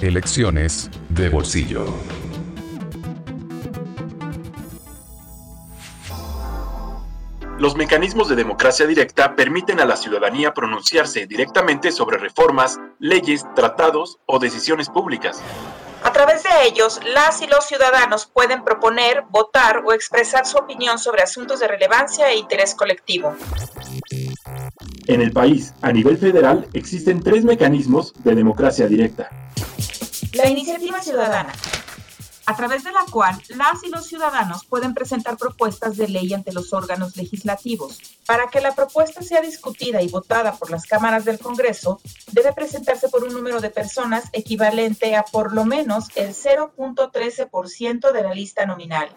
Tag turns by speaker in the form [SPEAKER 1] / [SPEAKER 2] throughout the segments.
[SPEAKER 1] Elecciones de bolsillo.
[SPEAKER 2] Los mecanismos de democracia directa permiten a la ciudadanía pronunciarse directamente sobre reformas, leyes, tratados o decisiones públicas.
[SPEAKER 3] A través de ellos, las y los ciudadanos pueden proponer, votar o expresar su opinión sobre asuntos de relevancia e interés colectivo.
[SPEAKER 2] En el país, a nivel federal, existen tres mecanismos de democracia directa.
[SPEAKER 3] La iniciativa ciudadana, a través de la cual las y los ciudadanos pueden presentar propuestas de ley ante los órganos legislativos. Para que la propuesta sea discutida y votada por las cámaras del Congreso, debe presentarse por un número de personas equivalente a por lo menos el 0.13% de la lista nominal.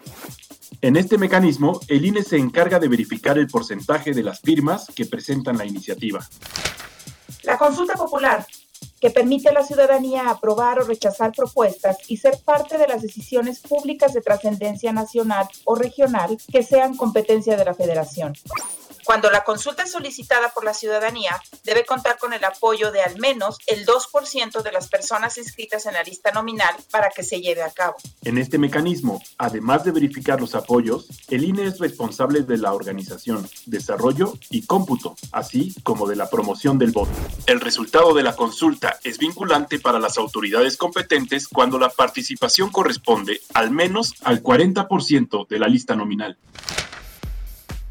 [SPEAKER 2] En este mecanismo, el INE se encarga de verificar el porcentaje de las firmas que presentan la iniciativa.
[SPEAKER 3] La consulta popular que permite a la ciudadanía aprobar o rechazar propuestas y ser parte de las decisiones públicas de trascendencia nacional o regional que sean competencia de la Federación. Cuando la consulta es solicitada por la ciudadanía, debe contar con el apoyo de al menos el 2% de las personas inscritas en la lista nominal para que se lleve a cabo.
[SPEAKER 2] En este mecanismo, además de verificar los apoyos, el INE es responsable de la organización, desarrollo y cómputo, así como de la promoción del voto. El resultado de la consulta es vinculante para las autoridades competentes cuando la participación corresponde al menos al 40% de la lista nominal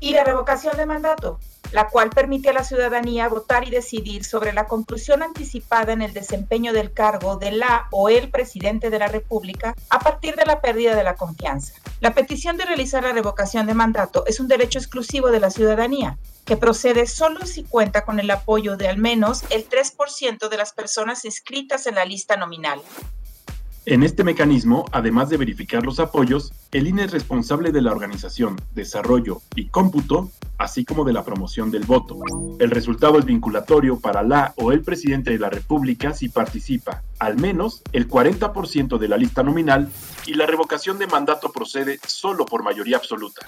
[SPEAKER 3] y la revocación de mandato, la cual permite a la ciudadanía votar y decidir sobre la conclusión anticipada en el desempeño del cargo de la o el presidente de la República a partir de la pérdida de la confianza. La petición de realizar la revocación de mandato es un derecho exclusivo de la ciudadanía, que procede solo si cuenta con el apoyo de al menos el 3% de las personas inscritas en la lista nominal.
[SPEAKER 2] En este mecanismo, además de verificar los apoyos, el INE es responsable de la organización, desarrollo y cómputo, así como de la promoción del voto. El resultado es vinculatorio para la o el presidente de la República si participa al menos el 40% de la lista nominal y la revocación de mandato procede solo por mayoría absoluta.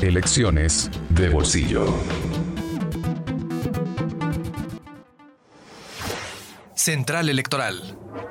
[SPEAKER 1] Elecciones de bolsillo.
[SPEAKER 4] Central Electoral.